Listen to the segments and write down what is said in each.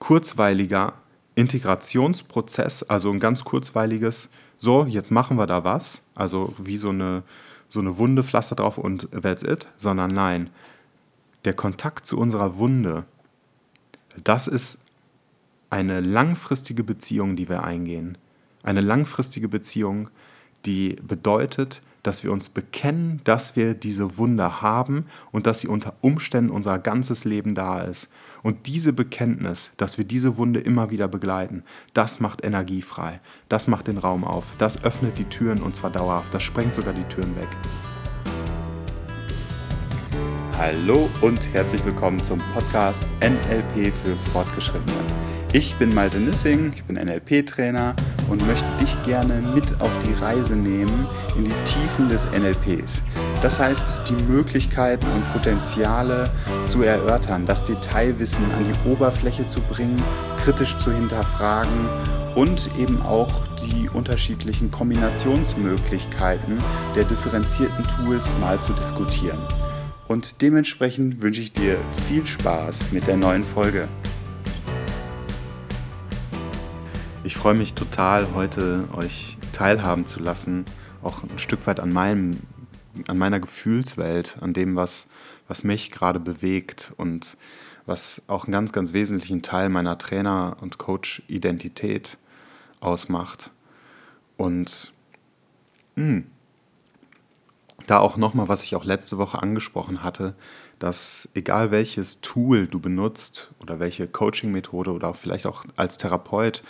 kurzweiliger Integrationsprozess, also ein ganz kurzweiliges, so, jetzt machen wir da was, also wie so eine, so eine Wunde, Pflaster drauf und that's it, sondern nein, der Kontakt zu unserer Wunde, das ist eine langfristige Beziehung, die wir eingehen. Eine langfristige Beziehung, die bedeutet, dass wir uns bekennen, dass wir diese Wunder haben und dass sie unter Umständen unser ganzes Leben da ist. Und diese Bekenntnis, dass wir diese Wunde immer wieder begleiten, das macht Energie frei, das macht den Raum auf, das öffnet die Türen und zwar dauerhaft, das sprengt sogar die Türen weg. Hallo und herzlich willkommen zum Podcast NLP für Fortgeschrittene. Ich bin Malte Nissing, ich bin NLP-Trainer und möchte dich gerne mit auf die Reise nehmen in die Tiefen des NLPs. Das heißt, die Möglichkeiten und Potenziale zu erörtern, das Detailwissen an die Oberfläche zu bringen, kritisch zu hinterfragen und eben auch die unterschiedlichen Kombinationsmöglichkeiten der differenzierten Tools mal zu diskutieren. Und dementsprechend wünsche ich dir viel Spaß mit der neuen Folge. Ich freue mich total, heute euch teilhaben zu lassen, auch ein Stück weit an, meinem, an meiner Gefühlswelt, an dem, was, was mich gerade bewegt und was auch einen ganz, ganz wesentlichen Teil meiner Trainer- und Coach-Identität ausmacht. Und mh, hm, da auch nochmal, was ich auch letzte Woche angesprochen hatte, dass egal welches Tool du benutzt oder welche Coaching-Methode oder vielleicht auch als Therapeut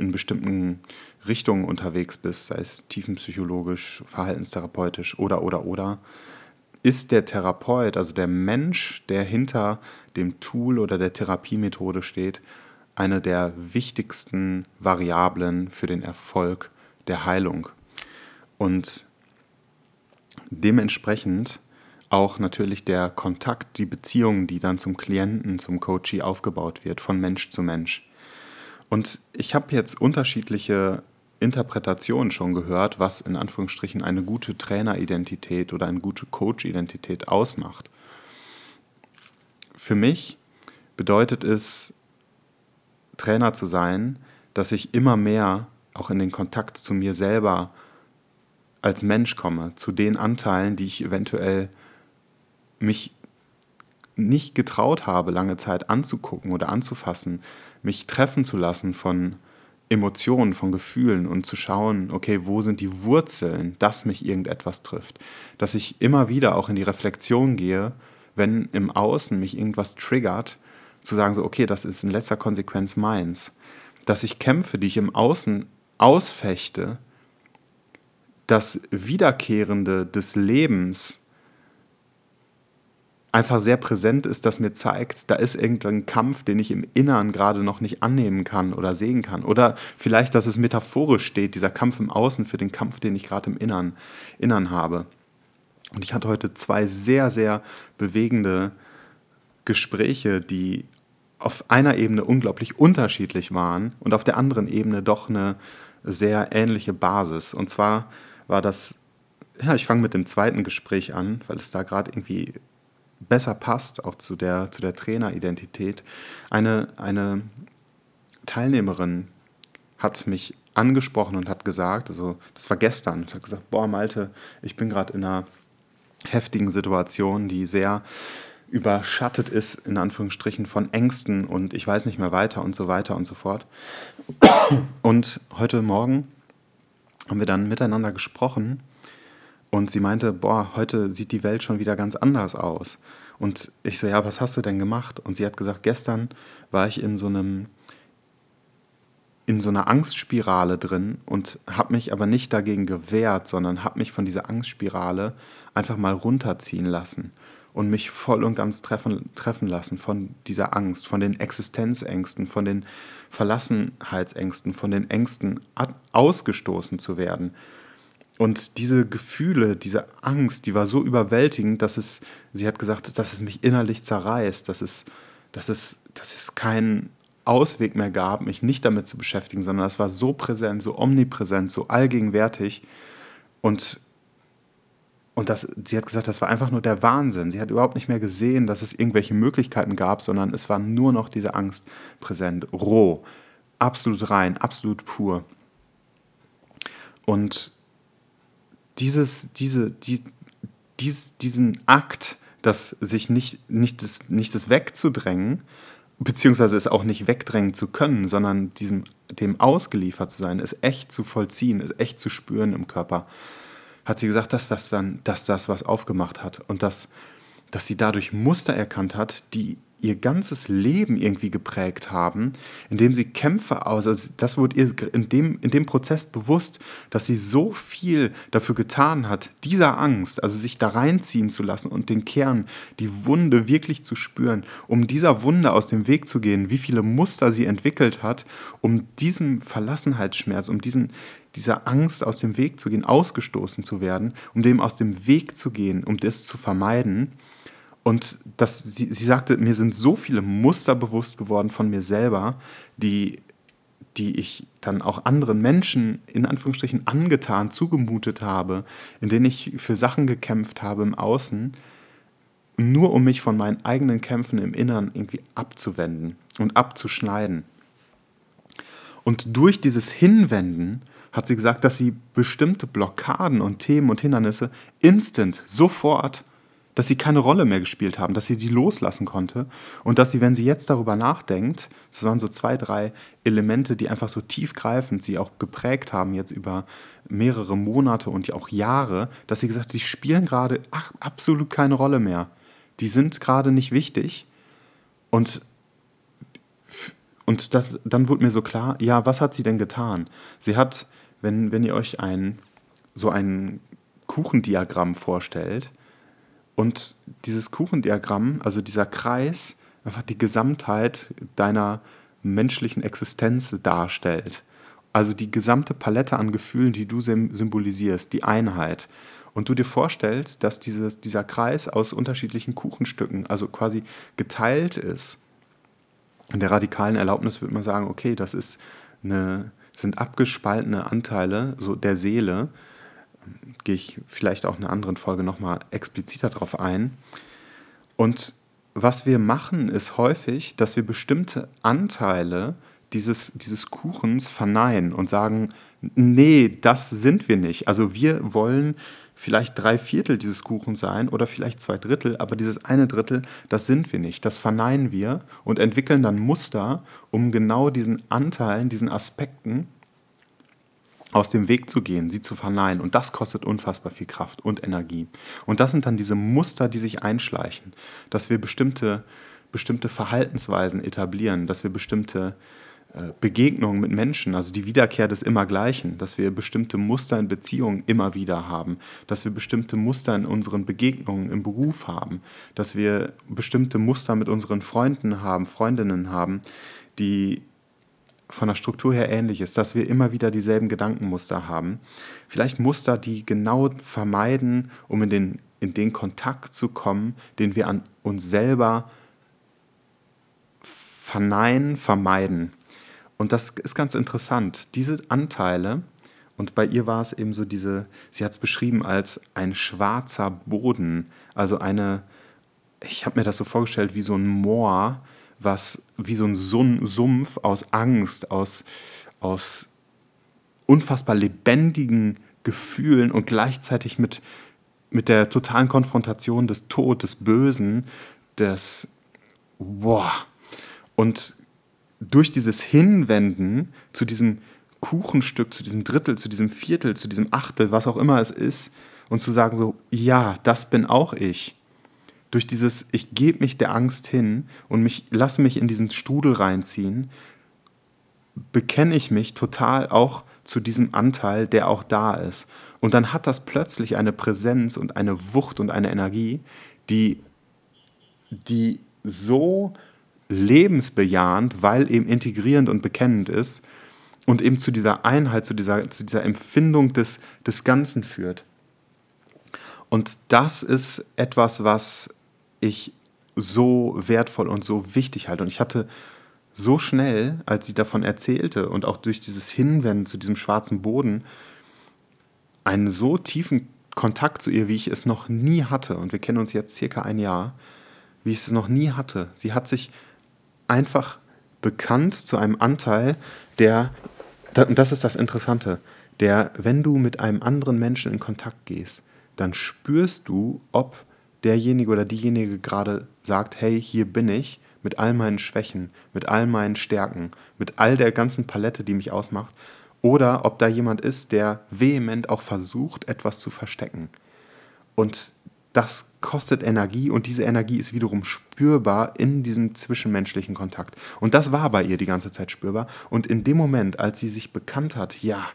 in bestimmten Richtungen unterwegs bist, sei es tiefenpsychologisch, verhaltenstherapeutisch oder, oder, oder, ist der Therapeut, also der Mensch, der hinter dem Tool oder der Therapiemethode steht, eine der wichtigsten Variablen für den Erfolg der Heilung. Und dementsprechend auch natürlich der Kontakt, die Beziehung, die dann zum Klienten, zum Coachee aufgebaut wird, von Mensch zu Mensch. Und ich habe jetzt unterschiedliche Interpretationen schon gehört, was in Anführungsstrichen eine gute Traineridentität oder eine gute Coach-Identität ausmacht. Für mich bedeutet es, Trainer zu sein, dass ich immer mehr auch in den Kontakt zu mir selber als Mensch komme, zu den Anteilen, die ich eventuell mich nicht getraut habe, lange Zeit anzugucken oder anzufassen, mich treffen zu lassen von Emotionen, von Gefühlen und zu schauen, okay, wo sind die Wurzeln, dass mich irgendetwas trifft. Dass ich immer wieder auch in die Reflexion gehe, wenn im Außen mich irgendwas triggert, zu sagen, so, okay, das ist in letzter Konsequenz meins. Dass ich Kämpfe, die ich im Außen ausfechte, das Wiederkehrende des Lebens einfach sehr präsent ist, das mir zeigt, da ist irgendein Kampf, den ich im Innern gerade noch nicht annehmen kann oder sehen kann. Oder vielleicht, dass es metaphorisch steht, dieser Kampf im Außen für den Kampf, den ich gerade im Innern, Innern habe. Und ich hatte heute zwei sehr, sehr bewegende Gespräche, die auf einer Ebene unglaublich unterschiedlich waren und auf der anderen Ebene doch eine sehr ähnliche Basis. Und zwar war das, ja, ich fange mit dem zweiten Gespräch an, weil es da gerade irgendwie besser passt, auch zu der, zu der Traineridentität. Eine, eine Teilnehmerin hat mich angesprochen und hat gesagt, also das war gestern, hat gesagt, boah Malte, ich bin gerade in einer heftigen Situation, die sehr überschattet ist, in Anführungsstrichen, von Ängsten und ich weiß nicht mehr weiter und so weiter und so fort. Und heute Morgen haben wir dann miteinander gesprochen und sie meinte, boah, heute sieht die Welt schon wieder ganz anders aus. Und ich so, ja, was hast du denn gemacht? Und sie hat gesagt, gestern war ich in so einem in so einer Angstspirale drin und habe mich aber nicht dagegen gewehrt, sondern habe mich von dieser Angstspirale einfach mal runterziehen lassen und mich voll und ganz treffen, treffen lassen von dieser Angst, von den Existenzängsten, von den Verlassenheitsängsten, von den Ängsten ausgestoßen zu werden. Und diese Gefühle, diese Angst, die war so überwältigend, dass es, sie hat gesagt, dass es mich innerlich zerreißt, dass es, dass es, dass es keinen Ausweg mehr gab, mich nicht damit zu beschäftigen, sondern es war so präsent, so omnipräsent, so allgegenwärtig. Und und das, sie hat gesagt, das war einfach nur der Wahnsinn. Sie hat überhaupt nicht mehr gesehen, dass es irgendwelche Möglichkeiten gab, sondern es war nur noch diese Angst präsent, roh, absolut rein, absolut pur. Und dieses, diese, die, dies, diesen Akt, das sich nicht, nicht, das, nicht das wegzudrängen, beziehungsweise es auch nicht wegdrängen zu können, sondern diesem, dem ausgeliefert zu sein, es echt zu vollziehen, es echt zu spüren im Körper, hat sie gesagt, dass das dann, dass das was aufgemacht hat und dass, dass sie dadurch Muster erkannt hat, die ihr ganzes Leben irgendwie geprägt haben, indem sie Kämpfe aus, also das wurde ihr in dem, in dem Prozess bewusst, dass sie so viel dafür getan hat, dieser Angst, also sich da reinziehen zu lassen und den Kern, die Wunde wirklich zu spüren, um dieser Wunde aus dem Weg zu gehen, wie viele Muster sie entwickelt hat, um diesem Verlassenheitsschmerz, um diesen, dieser Angst aus dem Weg zu gehen, ausgestoßen zu werden, um dem aus dem Weg zu gehen, um das zu vermeiden und das, sie, sie sagte, mir sind so viele Muster bewusst geworden von mir selber, die, die ich dann auch anderen Menschen in Anführungsstrichen angetan, zugemutet habe, in denen ich für Sachen gekämpft habe im Außen, nur um mich von meinen eigenen Kämpfen im Inneren irgendwie abzuwenden und abzuschneiden. Und durch dieses Hinwenden hat sie gesagt, dass sie bestimmte Blockaden und Themen und Hindernisse instant, sofort dass sie keine Rolle mehr gespielt haben, dass sie die loslassen konnte und dass sie, wenn sie jetzt darüber nachdenkt, das waren so zwei, drei Elemente, die einfach so tiefgreifend sie auch geprägt haben jetzt über mehrere Monate und auch Jahre, dass sie gesagt hat, die spielen gerade absolut keine Rolle mehr. Die sind gerade nicht wichtig und und das, dann wurde mir so klar, ja, was hat sie denn getan? Sie hat, wenn, wenn ihr euch ein, so ein Kuchendiagramm vorstellt, und dieses Kuchendiagramm, also dieser Kreis, einfach die Gesamtheit deiner menschlichen Existenz darstellt. Also die gesamte Palette an Gefühlen, die du symbolisierst, die Einheit. Und du dir vorstellst, dass dieses, dieser Kreis aus unterschiedlichen Kuchenstücken, also quasi geteilt ist. In der radikalen Erlaubnis würde man sagen, okay, das ist eine, sind abgespaltene Anteile so der Seele, gehe ich vielleicht auch in einer anderen Folge nochmal expliziter darauf ein. Und was wir machen, ist häufig, dass wir bestimmte Anteile dieses, dieses Kuchens verneinen und sagen, nee, das sind wir nicht. Also wir wollen vielleicht drei Viertel dieses Kuchens sein oder vielleicht zwei Drittel, aber dieses eine Drittel, das sind wir nicht. Das verneinen wir und entwickeln dann Muster, um genau diesen Anteilen, diesen Aspekten aus dem Weg zu gehen, sie zu verneinen. Und das kostet unfassbar viel Kraft und Energie. Und das sind dann diese Muster, die sich einschleichen, dass wir bestimmte, bestimmte Verhaltensweisen etablieren, dass wir bestimmte äh, Begegnungen mit Menschen, also die Wiederkehr des Immergleichen, dass wir bestimmte Muster in Beziehungen immer wieder haben, dass wir bestimmte Muster in unseren Begegnungen im Beruf haben, dass wir bestimmte Muster mit unseren Freunden haben, Freundinnen haben, die von der Struktur her ähnlich ist, dass wir immer wieder dieselben Gedankenmuster haben. Vielleicht Muster, die genau vermeiden, um in den, in den Kontakt zu kommen, den wir an uns selber verneinen, vermeiden. Und das ist ganz interessant. Diese Anteile, und bei ihr war es eben so diese, sie hat es beschrieben als ein schwarzer Boden, also eine, ich habe mir das so vorgestellt wie so ein Moor, was wie so ein Sumpf aus Angst, aus, aus unfassbar lebendigen Gefühlen und gleichzeitig mit, mit der totalen Konfrontation des Tod, des Bösen, des Boah. Und durch dieses Hinwenden zu diesem Kuchenstück, zu diesem Drittel, zu diesem Viertel, zu diesem Achtel, was auch immer es ist, und zu sagen so, ja, das bin auch ich durch dieses, ich gebe mich der Angst hin und mich, lasse mich in diesen Strudel reinziehen, bekenne ich mich total auch zu diesem Anteil, der auch da ist. Und dann hat das plötzlich eine Präsenz und eine Wucht und eine Energie, die, die so lebensbejahend, weil eben integrierend und bekennend ist und eben zu dieser Einheit, zu dieser, zu dieser Empfindung des, des Ganzen führt. Und das ist etwas, was ich so wertvoll und so wichtig halte. Und ich hatte so schnell, als sie davon erzählte und auch durch dieses Hinwenden zu diesem schwarzen Boden, einen so tiefen Kontakt zu ihr, wie ich es noch nie hatte. Und wir kennen uns jetzt circa ein Jahr, wie ich es noch nie hatte. Sie hat sich einfach bekannt zu einem Anteil, der, und das ist das Interessante, der, wenn du mit einem anderen Menschen in Kontakt gehst, dann spürst du, ob derjenige oder diejenige gerade sagt, hey, hier bin ich mit all meinen Schwächen, mit all meinen Stärken, mit all der ganzen Palette, die mich ausmacht, oder ob da jemand ist, der vehement auch versucht, etwas zu verstecken. Und das kostet Energie und diese Energie ist wiederum spürbar in diesem zwischenmenschlichen Kontakt. Und das war bei ihr die ganze Zeit spürbar. Und in dem Moment, als sie sich bekannt hat, ja,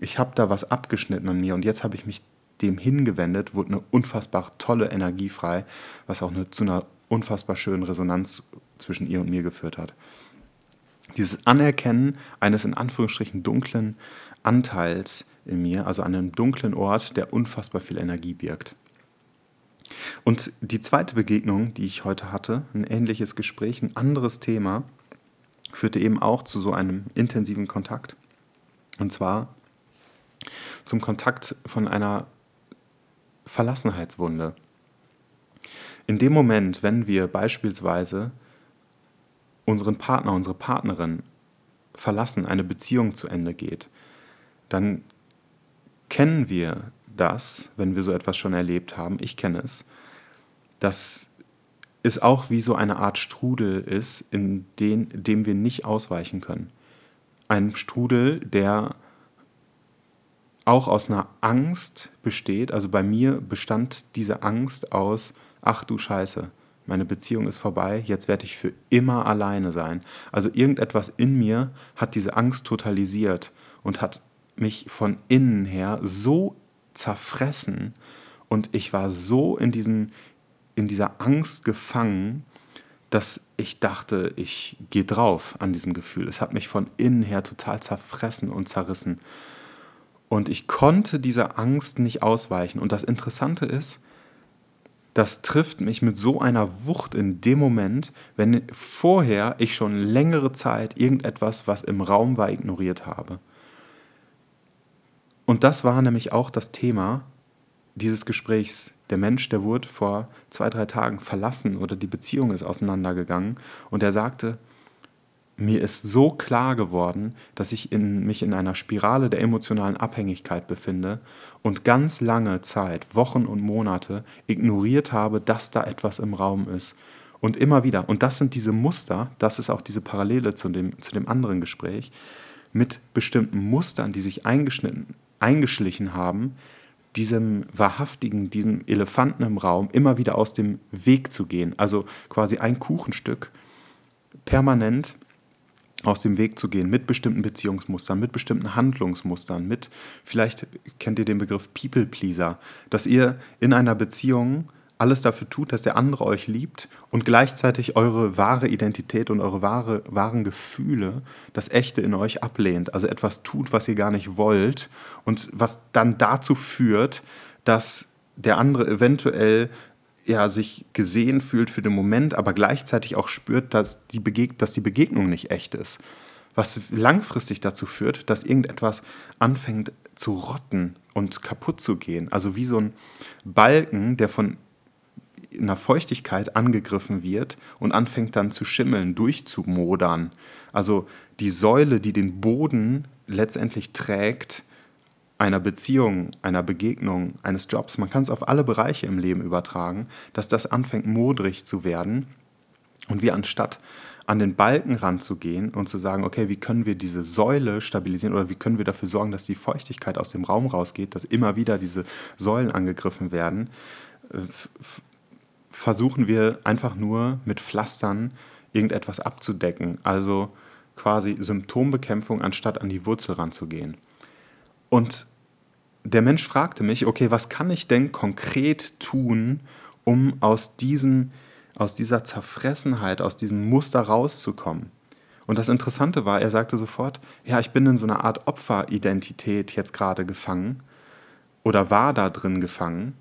ich habe da was abgeschnitten an mir und jetzt habe ich mich dem hingewendet, wurde eine unfassbar tolle Energie frei, was auch eine, zu einer unfassbar schönen Resonanz zwischen ihr und mir geführt hat. Dieses Anerkennen eines in Anführungsstrichen dunklen Anteils in mir, also an einem dunklen Ort, der unfassbar viel Energie birgt. Und die zweite Begegnung, die ich heute hatte, ein ähnliches Gespräch, ein anderes Thema, führte eben auch zu so einem intensiven Kontakt. Und zwar zum Kontakt von einer Verlassenheitswunde. In dem Moment, wenn wir beispielsweise unseren Partner, unsere Partnerin verlassen, eine Beziehung zu Ende geht, dann kennen wir das, wenn wir so etwas schon erlebt haben, ich kenne es, dass es auch wie so eine Art Strudel ist, in den, dem wir nicht ausweichen können. Ein Strudel, der auch aus einer Angst besteht. Also bei mir bestand diese Angst aus, ach du Scheiße, meine Beziehung ist vorbei, jetzt werde ich für immer alleine sein. Also irgendetwas in mir hat diese Angst totalisiert und hat mich von innen her so zerfressen und ich war so in, diesem, in dieser Angst gefangen, dass ich dachte, ich gehe drauf an diesem Gefühl. Es hat mich von innen her total zerfressen und zerrissen. Und ich konnte dieser Angst nicht ausweichen. Und das Interessante ist, das trifft mich mit so einer Wucht in dem Moment, wenn vorher ich schon längere Zeit irgendetwas, was im Raum war, ignoriert habe. Und das war nämlich auch das Thema dieses Gesprächs. Der Mensch, der wurde vor zwei, drei Tagen verlassen oder die Beziehung ist auseinandergegangen und er sagte, mir ist so klar geworden, dass ich in, mich in einer Spirale der emotionalen Abhängigkeit befinde und ganz lange Zeit, Wochen und Monate, ignoriert habe, dass da etwas im Raum ist. Und immer wieder, und das sind diese Muster, das ist auch diese Parallele zu dem, zu dem anderen Gespräch, mit bestimmten Mustern, die sich eingeschnitten, eingeschlichen haben, diesem wahrhaftigen, diesem Elefanten im Raum immer wieder aus dem Weg zu gehen. Also quasi ein Kuchenstück permanent aus dem Weg zu gehen mit bestimmten Beziehungsmustern, mit bestimmten Handlungsmustern, mit, vielleicht kennt ihr den Begriff People Pleaser, dass ihr in einer Beziehung alles dafür tut, dass der andere euch liebt und gleichzeitig eure wahre Identität und eure wahre, wahren Gefühle, das Echte in euch ablehnt. Also etwas tut, was ihr gar nicht wollt und was dann dazu führt, dass der andere eventuell ja, sich gesehen fühlt für den Moment, aber gleichzeitig auch spürt, dass die, Begeg dass die Begegnung nicht echt ist. Was langfristig dazu führt, dass irgendetwas anfängt zu rotten und kaputt zu gehen. Also wie so ein Balken, der von einer Feuchtigkeit angegriffen wird und anfängt dann zu schimmeln, durchzumodern. Also die Säule, die den Boden letztendlich trägt, einer Beziehung, einer Begegnung, eines Jobs, man kann es auf alle Bereiche im Leben übertragen, dass das anfängt modrig zu werden und wir anstatt an den Balken ranzugehen und zu sagen, okay, wie können wir diese Säule stabilisieren oder wie können wir dafür sorgen, dass die Feuchtigkeit aus dem Raum rausgeht, dass immer wieder diese Säulen angegriffen werden, versuchen wir einfach nur mit Pflastern irgendetwas abzudecken, also quasi Symptombekämpfung, anstatt an die Wurzel ranzugehen. Und der Mensch fragte mich, okay, was kann ich denn konkret tun, um aus, diesem, aus dieser Zerfressenheit, aus diesem Muster rauszukommen? Und das Interessante war, er sagte sofort, ja, ich bin in so einer Art Opferidentität jetzt gerade gefangen oder war da drin gefangen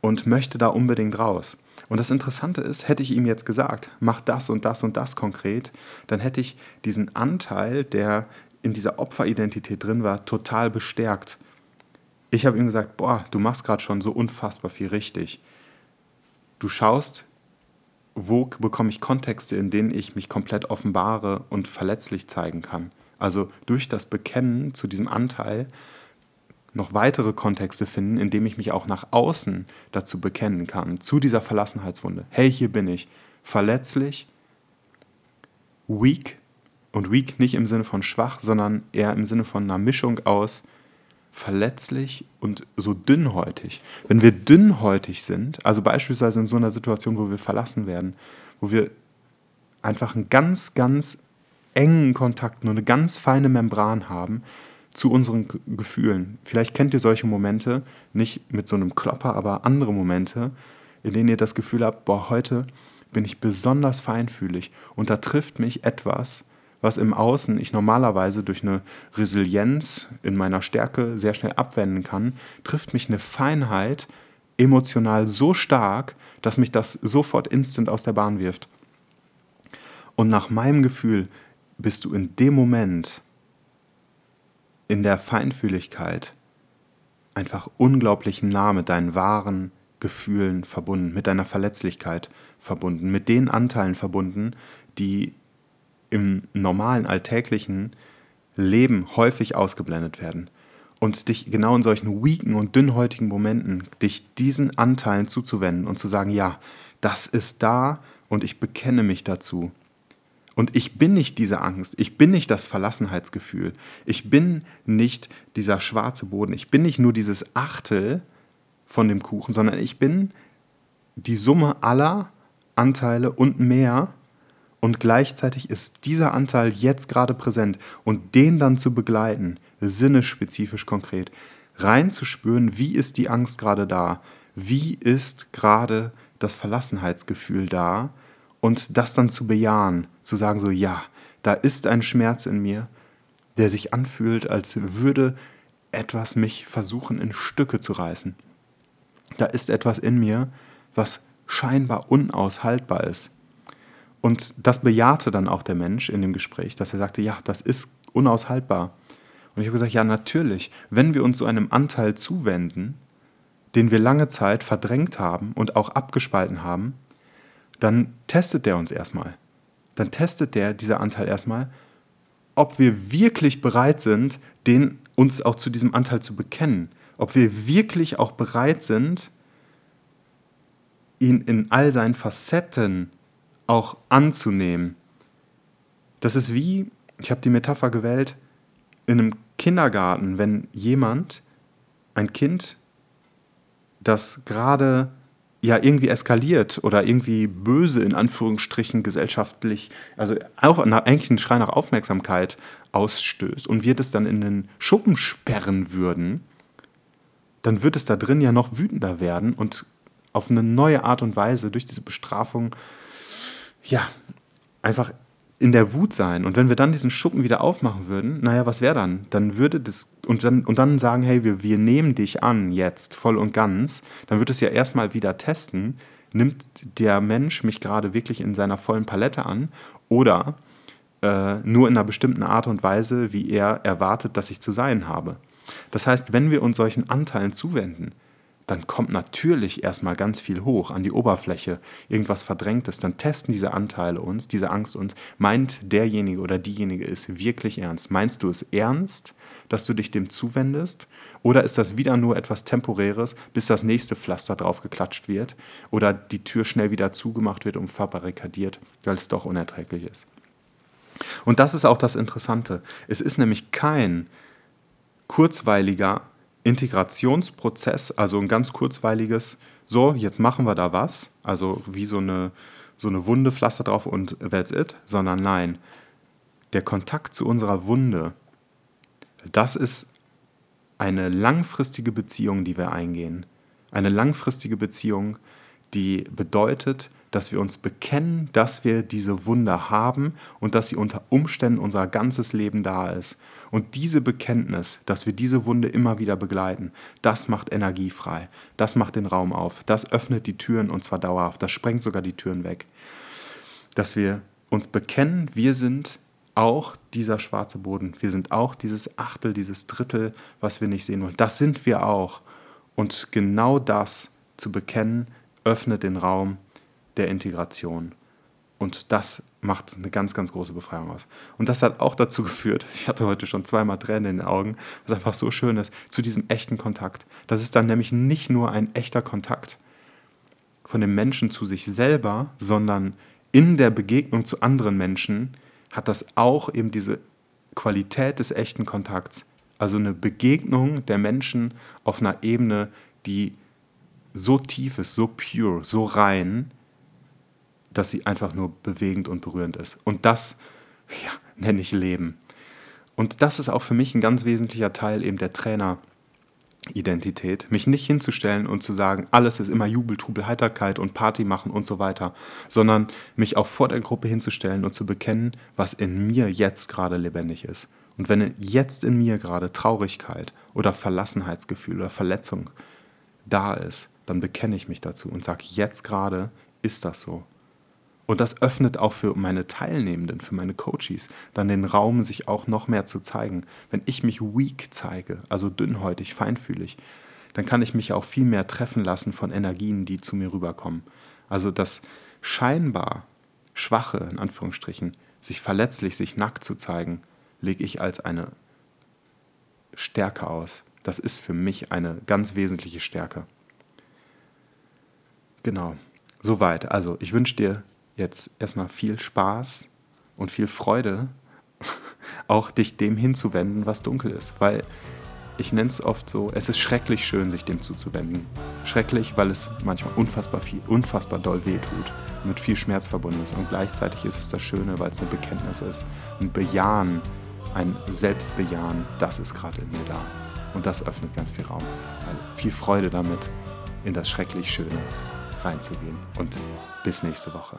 und möchte da unbedingt raus. Und das Interessante ist, hätte ich ihm jetzt gesagt, mach das und das und das konkret, dann hätte ich diesen Anteil, der in dieser Opferidentität drin war, total bestärkt ich habe ihm gesagt, boah, du machst gerade schon so unfassbar viel richtig. Du schaust, wo bekomme ich Kontexte, in denen ich mich komplett offenbare und verletzlich zeigen kann. Also durch das Bekennen zu diesem Anteil noch weitere Kontexte finden, in denen ich mich auch nach außen dazu bekennen kann, zu dieser Verlassenheitswunde. Hey, hier bin ich, verletzlich, weak und weak nicht im Sinne von schwach, sondern eher im Sinne von einer Mischung aus verletzlich und so dünnhäutig. Wenn wir dünnhäutig sind, also beispielsweise in so einer Situation, wo wir verlassen werden, wo wir einfach einen ganz, ganz engen Kontakt, nur eine ganz feine Membran haben zu unseren Gefühlen. Vielleicht kennt ihr solche Momente, nicht mit so einem Klopper, aber andere Momente, in denen ihr das Gefühl habt, boah, heute bin ich besonders feinfühlig und da trifft mich etwas, was im Außen ich normalerweise durch eine Resilienz in meiner Stärke sehr schnell abwenden kann, trifft mich eine Feinheit emotional so stark, dass mich das sofort instant aus der Bahn wirft. Und nach meinem Gefühl bist du in dem Moment in der Feinfühligkeit einfach unglaublich nah mit deinen wahren Gefühlen verbunden, mit deiner Verletzlichkeit verbunden, mit den Anteilen verbunden, die im normalen alltäglichen Leben häufig ausgeblendet werden. Und dich genau in solchen weaken und dünnhäutigen Momenten, dich diesen Anteilen zuzuwenden und zu sagen, ja, das ist da und ich bekenne mich dazu. Und ich bin nicht diese Angst, ich bin nicht das Verlassenheitsgefühl, ich bin nicht dieser schwarze Boden, ich bin nicht nur dieses Achtel von dem Kuchen, sondern ich bin die Summe aller Anteile und mehr, und gleichzeitig ist dieser Anteil jetzt gerade präsent und den dann zu begleiten, sinnespezifisch konkret, reinzuspüren, wie ist die Angst gerade da, wie ist gerade das Verlassenheitsgefühl da und das dann zu bejahen, zu sagen so, ja, da ist ein Schmerz in mir, der sich anfühlt, als würde etwas mich versuchen in Stücke zu reißen. Da ist etwas in mir, was scheinbar unaushaltbar ist. Und das bejahte dann auch der Mensch in dem Gespräch, dass er sagte, ja, das ist unaushaltbar. Und ich habe gesagt, ja, natürlich, wenn wir uns so einem Anteil zuwenden, den wir lange Zeit verdrängt haben und auch abgespalten haben, dann testet der uns erstmal. Dann testet der, dieser Anteil erstmal, ob wir wirklich bereit sind, den, uns auch zu diesem Anteil zu bekennen. Ob wir wirklich auch bereit sind, ihn in all seinen Facetten auch anzunehmen. Das ist wie, ich habe die Metapher gewählt, in einem Kindergarten, wenn jemand, ein Kind, das gerade ja irgendwie eskaliert oder irgendwie böse in Anführungsstrichen gesellschaftlich, also auch eigentlich einen Schrei nach Aufmerksamkeit ausstößt und wir das dann in den Schuppen sperren würden, dann wird es da drin ja noch wütender werden und auf eine neue Art und Weise durch diese Bestrafung ja, einfach in der Wut sein. Und wenn wir dann diesen Schuppen wieder aufmachen würden, naja, was wäre dann? Dann würde das, und dann, und dann sagen, hey, wir, wir nehmen dich an jetzt voll und ganz, dann wird es ja erstmal wieder testen, nimmt der Mensch mich gerade wirklich in seiner vollen Palette an oder äh, nur in einer bestimmten Art und Weise, wie er erwartet, dass ich zu sein habe. Das heißt, wenn wir uns solchen Anteilen zuwenden, dann kommt natürlich erstmal ganz viel hoch an die Oberfläche, irgendwas Verdrängtes. Dann testen diese Anteile uns, diese Angst uns. Meint derjenige oder diejenige es wirklich ernst? Meinst du es ernst, dass du dich dem zuwendest? Oder ist das wieder nur etwas Temporäres, bis das nächste Pflaster drauf geklatscht wird oder die Tür schnell wieder zugemacht wird und verbarrikadiert, weil es doch unerträglich ist? Und das ist auch das Interessante. Es ist nämlich kein kurzweiliger Integrationsprozess, also ein ganz kurzweiliges, so, jetzt machen wir da was, also wie so eine, so eine Wunde, Pflaster drauf und that's it, sondern nein, der Kontakt zu unserer Wunde, das ist eine langfristige Beziehung, die wir eingehen. Eine langfristige Beziehung, die bedeutet, dass wir uns bekennen, dass wir diese Wunde haben und dass sie unter Umständen unser ganzes Leben da ist. Und diese Bekenntnis, dass wir diese Wunde immer wieder begleiten, das macht Energie frei, das macht den Raum auf, das öffnet die Türen und zwar dauerhaft, das sprengt sogar die Türen weg. Dass wir uns bekennen, wir sind auch dieser schwarze Boden. Wir sind auch dieses Achtel, dieses Drittel, was wir nicht sehen wollen. Das sind wir auch. Und genau das zu bekennen, öffnet den Raum der Integration. Und das macht eine ganz, ganz große Befreiung aus. Und das hat auch dazu geführt, ich hatte heute schon zweimal Tränen in den Augen, was einfach so schön ist, zu diesem echten Kontakt. Das ist dann nämlich nicht nur ein echter Kontakt von dem Menschen zu sich selber, sondern in der Begegnung zu anderen Menschen hat das auch eben diese Qualität des echten Kontakts. Also eine Begegnung der Menschen auf einer Ebene, die so tief ist, so pure, so rein, dass sie einfach nur bewegend und berührend ist. Und das ja, nenne ich Leben. Und das ist auch für mich ein ganz wesentlicher Teil eben der Traineridentität, mich nicht hinzustellen und zu sagen, alles ist immer Jubel, Trubel, Heiterkeit und Party machen und so weiter, sondern mich auch vor der Gruppe hinzustellen und zu bekennen, was in mir jetzt gerade lebendig ist. Und wenn jetzt in mir gerade Traurigkeit oder Verlassenheitsgefühl oder Verletzung da ist, dann bekenne ich mich dazu und sage, jetzt gerade ist das so. Und das öffnet auch für meine Teilnehmenden, für meine Coaches, dann den Raum, sich auch noch mehr zu zeigen. Wenn ich mich weak zeige, also dünnhäutig, feinfühlig, dann kann ich mich auch viel mehr treffen lassen von Energien, die zu mir rüberkommen. Also das scheinbar Schwache, in Anführungsstrichen, sich verletzlich, sich nackt zu zeigen, lege ich als eine Stärke aus. Das ist für mich eine ganz wesentliche Stärke. Genau, soweit. Also ich wünsche dir jetzt erstmal viel Spaß und viel Freude, auch dich dem hinzuwenden, was dunkel ist. Weil ich nenne es oft so, es ist schrecklich schön, sich dem zuzuwenden. Schrecklich, weil es manchmal unfassbar viel, unfassbar doll wehtut, mit viel Schmerz verbunden ist. Und gleichzeitig ist es das Schöne, weil es eine Bekenntnis ist. Ein Bejahen, ein Selbstbejahen, das ist gerade in mir da. Und das öffnet ganz viel Raum. Also viel Freude damit, in das schrecklich Schöne reinzugehen. Und bis nächste Woche.